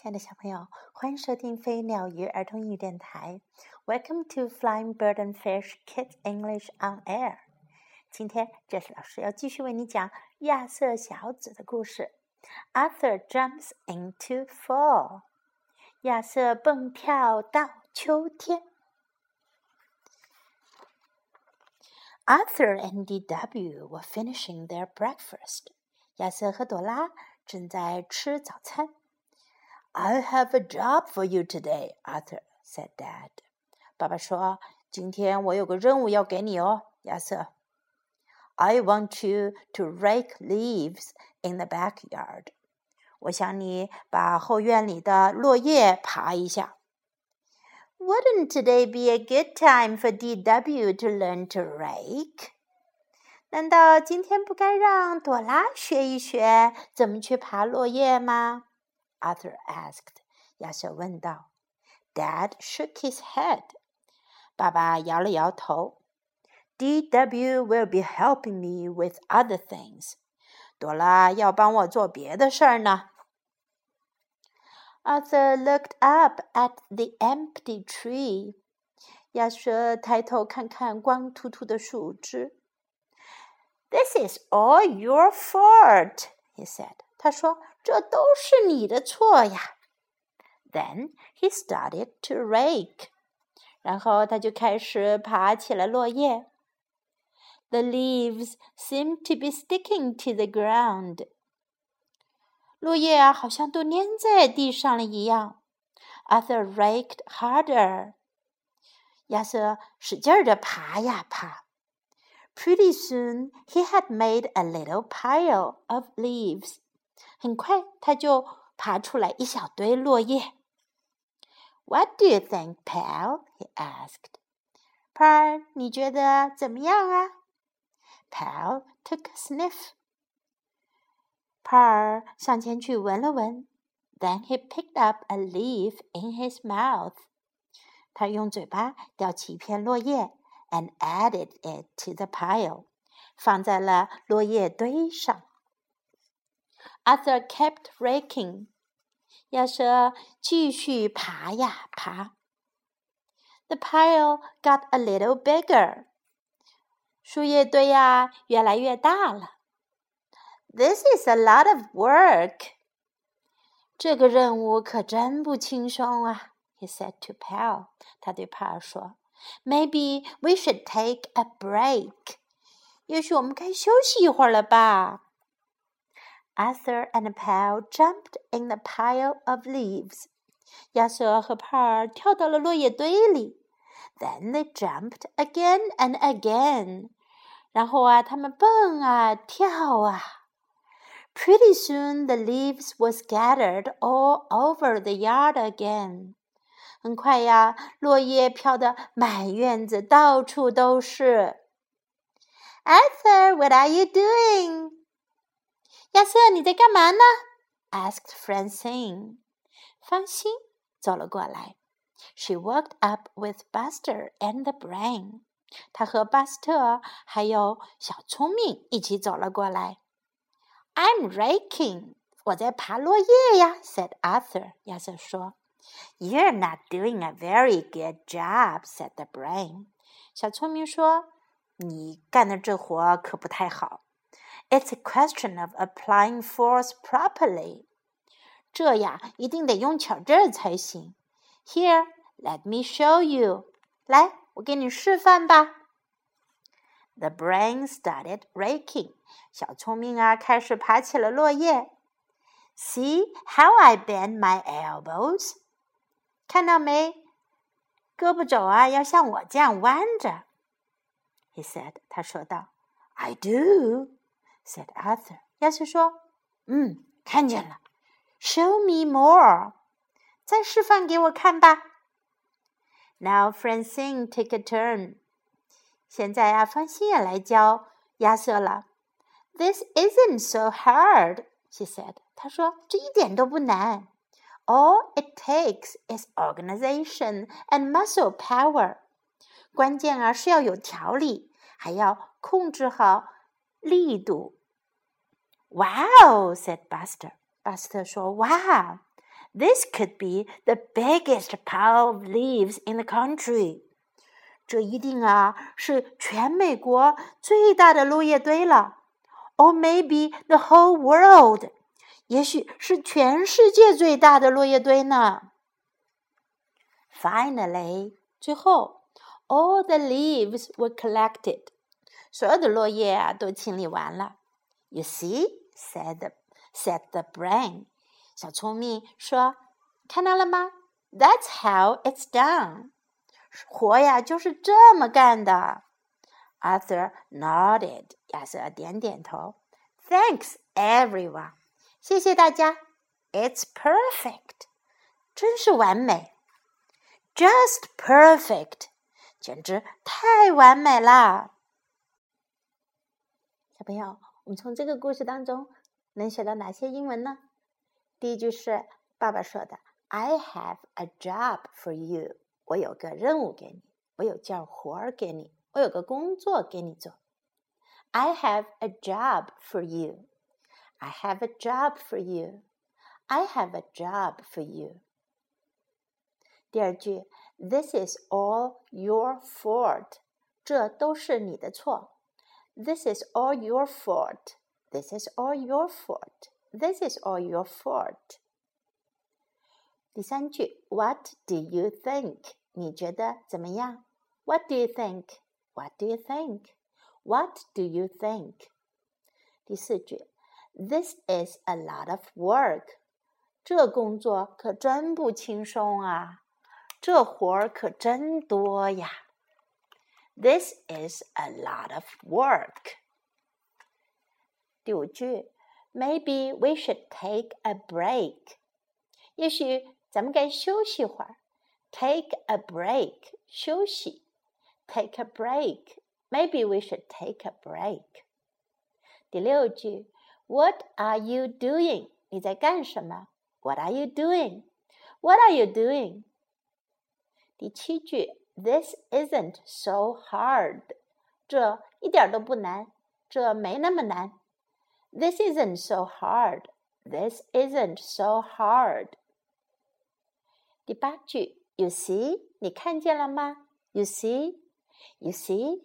亲爱的小朋友，欢迎收听飞鸟鱼儿童英语电台。Welcome to Flying Bird and Fish Kids English on Air。今天，这是老师要继续为你讲亚瑟小子的故事。Arthur jumps into fall。亚瑟蹦跳到秋天。Arthur and D.W. were finishing their breakfast。亚瑟和朵拉正在吃早餐。I have a job for you today, Arthur," said Dad. 爸爸说：“今天我有个任务要给你哦，亚瑟。” I want you to rake leaves in the backyard. 我想你把后院里的落叶爬一下。Wouldn't today be a good time for DW to learn to rake? 难道今天不该让朵拉学一学怎么去爬落叶吗 ？Arthur asked. 亚瑟问道。Dad shook his head. 爸爸摇了摇头。D.W. will be helping me with other things. 朵拉要帮我做别的事儿呢。Arthur looked up at the empty tree. 亚瑟抬头看看光秃秃的树枝。This is all your fault, he said. 他说：“这都是你的错呀。” Then he started to rake. 然后他就开始爬起了落叶。The leaves seemed to be sticking to the ground. 落叶啊，好像都粘在地上了一样。Arthur raked harder. 亚瑟使劲儿地爬呀爬。Pretty soon he had made a little pile of leaves. 很快，他就爬出来一小堆落叶。What do you think, pal? he asked. 帕儿，你觉得怎么样啊？Pal took a sniff. 帕儿向前去闻了闻。Then he picked up a leaf in his mouth. 他用嘴巴叼起一片落叶，and added it to the pile. 放在了落叶堆上。Arthur kept raking. 亚瑟继续爬呀爬。The pile got a little bigger. 树叶堆呀越来越大了。This is a lot of work. 这个任务可真不轻松啊，he said to Pal. 他对帕尔说：“Maybe we should take a break. 也许我们该休息一会儿了吧。” ” Arthur and Pal jumped in the pile of leaves. 亚瑟和帕尔跳到了落叶堆里。Then they jumped again and again. 然后啊，他们蹦啊跳啊。Pretty soon the leaves were scattered all over the yard again. 很快呀，落叶飘得满院子，到处都是。Arthur, what are you doing? 亚瑟，你在干嘛呢？asked Francine. 芳心走了过来。She walked up with Buster and the Brain. 她和巴斯特还有小聪明一起走了过来。I'm raking. 我在爬落叶呀，said Arthur. 亚瑟说。You're not doing a very good job, said the Brain. 小聪明说：“你干的这活可不太好。” It's a question of applying force properly. 这呀，一定得用巧劲儿才行。Here, let me show you. 来，我给你示范吧。The brain started raking. 小聪明啊，开始爬起了落叶。See how I bend my elbows? 看到没？胳膊肘啊，要像我这样弯着。He said. 他说道。I do. said Arthur. 亚瑟说：“嗯，看见了。Show me more. 再示范给我看吧。” Now Francine take a turn. 现在啊，芳心也来教亚瑟了。This isn't so hard, she said. 她说：“这一点都不难。All it takes is organization and muscle power. 关键啊是要有条理，还要控制好力度。” Wow, said Buster. 巴斯特说：“哇 This could be the biggest pile of leaves in the country. 这一定啊是全美国最大的落叶堆了。Or maybe the whole world. 也许是全世界最大的落叶堆呢。Finally，最后，all the leaves were collected。所有的落叶啊都清理完了。 You see，said said the brain。小聪明说：“看到了吗？That's how it's done。活呀就是这么干的。” Arthur nodded。亚瑟点点头。Thanks, everyone。谢谢大家。It's perfect。真是完美。Just perfect。简直太完美啦！小朋友，我们从这个故事当中能学到哪些英文呢？第一句是爸爸说的：“I have a job for you。”我有个任务给你，我有件活儿给你，我有个工作给你做。I have a job for you. I have a job for you. I have a job for you. 第二句，This is all your fault。这都是你的错。This is all your fault. This is all your fault. This is all your fault. 第三句，What do you think？你觉得怎么样？What do you think? What do you think? What do you think? 第四句，This is a lot of work。这工作可真不轻松啊，这活儿可真多呀。 This is a lot of work. 第五句，Maybe we should take a break。也许咱们该休息会儿。Take a break，休息。Take a break。Maybe we should take a break。第六句，What are you doing？你在干什么？What are you doing？What are you doing？第七句 ，This isn't so hard。这一点都不难，这没那么难。This isn't so hard. This isn't so hard. 第八句，You see，你看见了吗？You see，You see。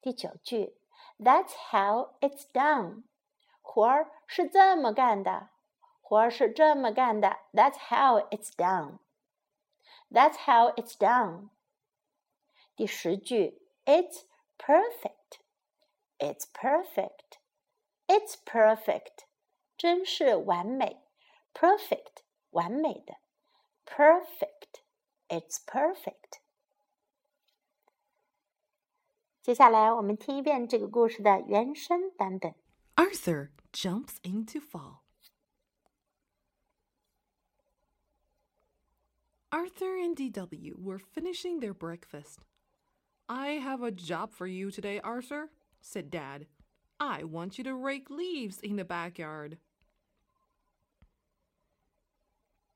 第九句，That's how it's done。活儿是这么干的，活儿是这么干的。That's how it's done。That's how it's done。 第十句，It's perfect。It's perfect。It's perfect，真是完美。Perfect，完美的。Perfect，It's perfect。接下来我们听一遍这个故事的原声版本。Arthur jumps into fall. Arthur and DW were finishing their breakfast. I have a job for you today, Arthur, said Dad. I want you to rake leaves in the backyard.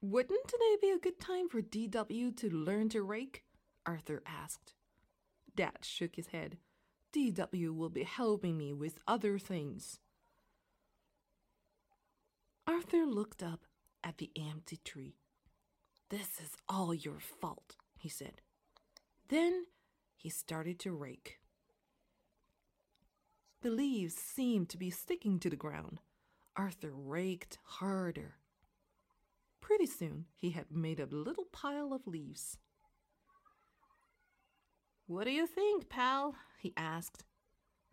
Wouldn't today be a good time for DW to learn to rake? Arthur asked. Dad shook his head. DW will be helping me with other things. Arthur looked up at the empty tree. This is all your fault, he said. Then he started to rake. The leaves seemed to be sticking to the ground. Arthur raked harder. Pretty soon he had made a little pile of leaves. What do you think, pal? he asked.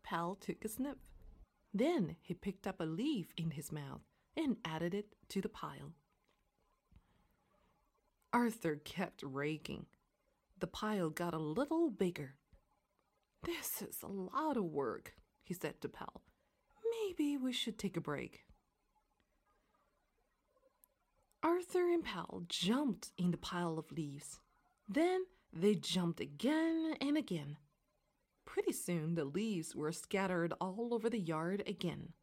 Pal took a sniff. Then he picked up a leaf in his mouth and added it to the pile. Arthur kept raking. The pile got a little bigger. This is a lot of work, he said to Pal. Maybe we should take a break. Arthur and Pal jumped in the pile of leaves. Then they jumped again and again. Pretty soon the leaves were scattered all over the yard again.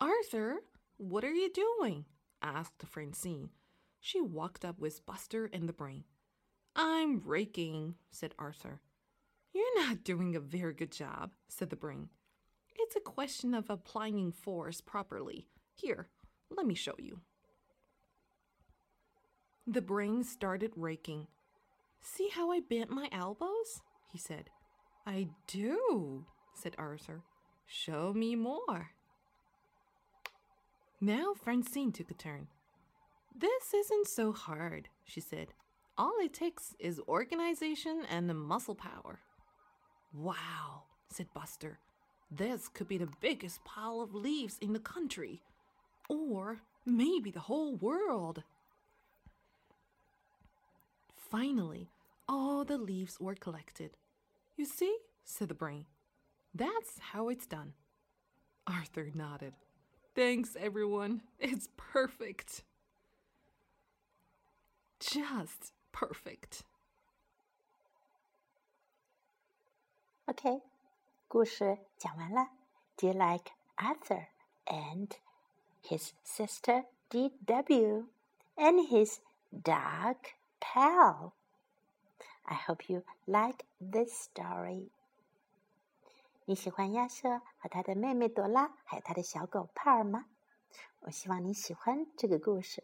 Arthur, what are you doing? asked Francine. She walked up with Buster and the brain. I'm raking, said Arthur. You're not doing a very good job, said the brain. It's a question of applying force properly. Here, Let me show you. The brain started raking. See how I bent my elbows? he said. I do, said Arthur. Show me more. Now Francine took a turn. This isn't so hard, she said. All it takes is organization and muscle power. Wow, said Buster. This could be the biggest pile of leaves in the country. Or maybe the whole world. Finally, all the leaves were collected. You see, said the brain. That's how it's done. Arthur nodded. Thanks, everyone. It's perfect. Just perfect. OK，故事讲完了。Do you like Arthur and his sister D.W. and his dog Pal? I hope you like this story. 你喜欢亚瑟和他的妹妹朵拉，还有他的小狗帕尔吗？我希望你喜欢这个故事。